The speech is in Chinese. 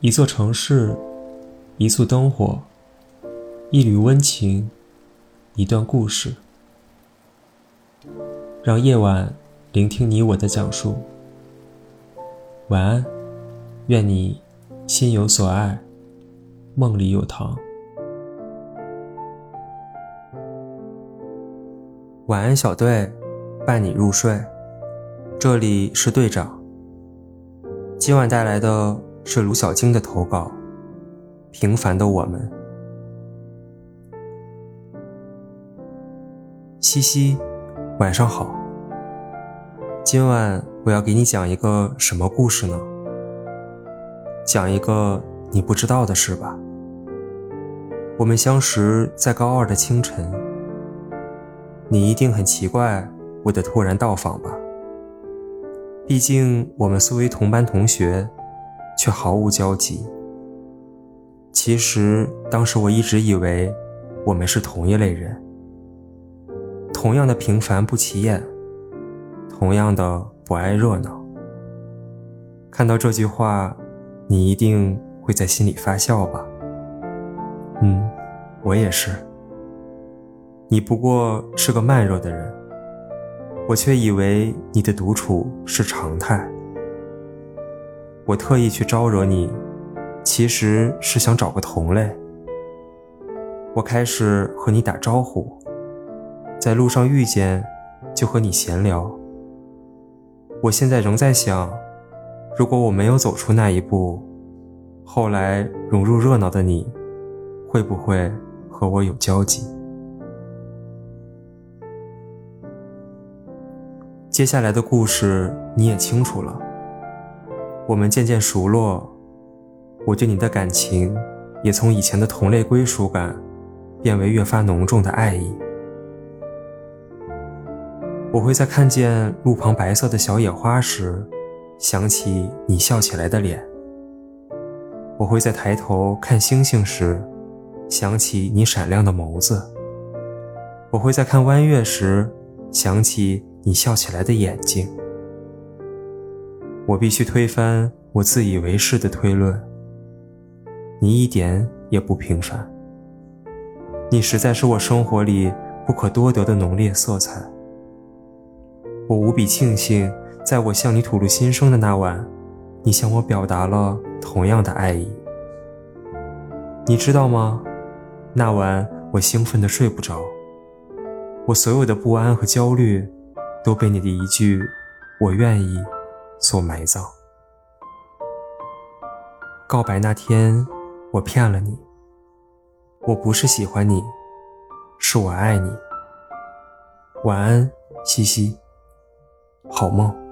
一座城市，一簇灯火，一缕温情，一段故事。让夜晚聆听你我的讲述。晚安，愿你心有所爱，梦里有糖。晚安，小队，伴你入睡。这里是队长。今晚带来的。是卢小晶的投稿，《平凡的我们》。西西，晚上好。今晚我要给你讲一个什么故事呢？讲一个你不知道的事吧。我们相识在高二的清晨，你一定很奇怪我的突然到访吧？毕竟我们素为同班同学。却毫无交集。其实当时我一直以为我们是同一类人，同样的平凡不起眼，同样的不爱热闹。看到这句话，你一定会在心里发笑吧？嗯，我也是。你不过是个慢热的人，我却以为你的独处是常态。我特意去招惹你，其实是想找个同类。我开始和你打招呼，在路上遇见，就和你闲聊。我现在仍在想，如果我没有走出那一步，后来融入热闹的你，会不会和我有交集？接下来的故事你也清楚了。我们渐渐熟络，我对你的感情也从以前的同类归属感，变为越发浓重的爱意。我会在看见路旁白色的小野花时，想起你笑起来的脸；我会在抬头看星星时，想起你闪亮的眸子；我会在看弯月时，想起你笑起来的眼睛。我必须推翻我自以为是的推论。你一点也不平凡，你实在是我生活里不可多得的浓烈色彩。我无比庆幸，在我向你吐露心声的那晚，你向我表达了同样的爱意。你知道吗？那晚我兴奋的睡不着，我所有的不安和焦虑，都被你的一句“我愿意”。所埋葬。告白那天，我骗了你。我不是喜欢你，是我爱你。晚安，西西，好梦。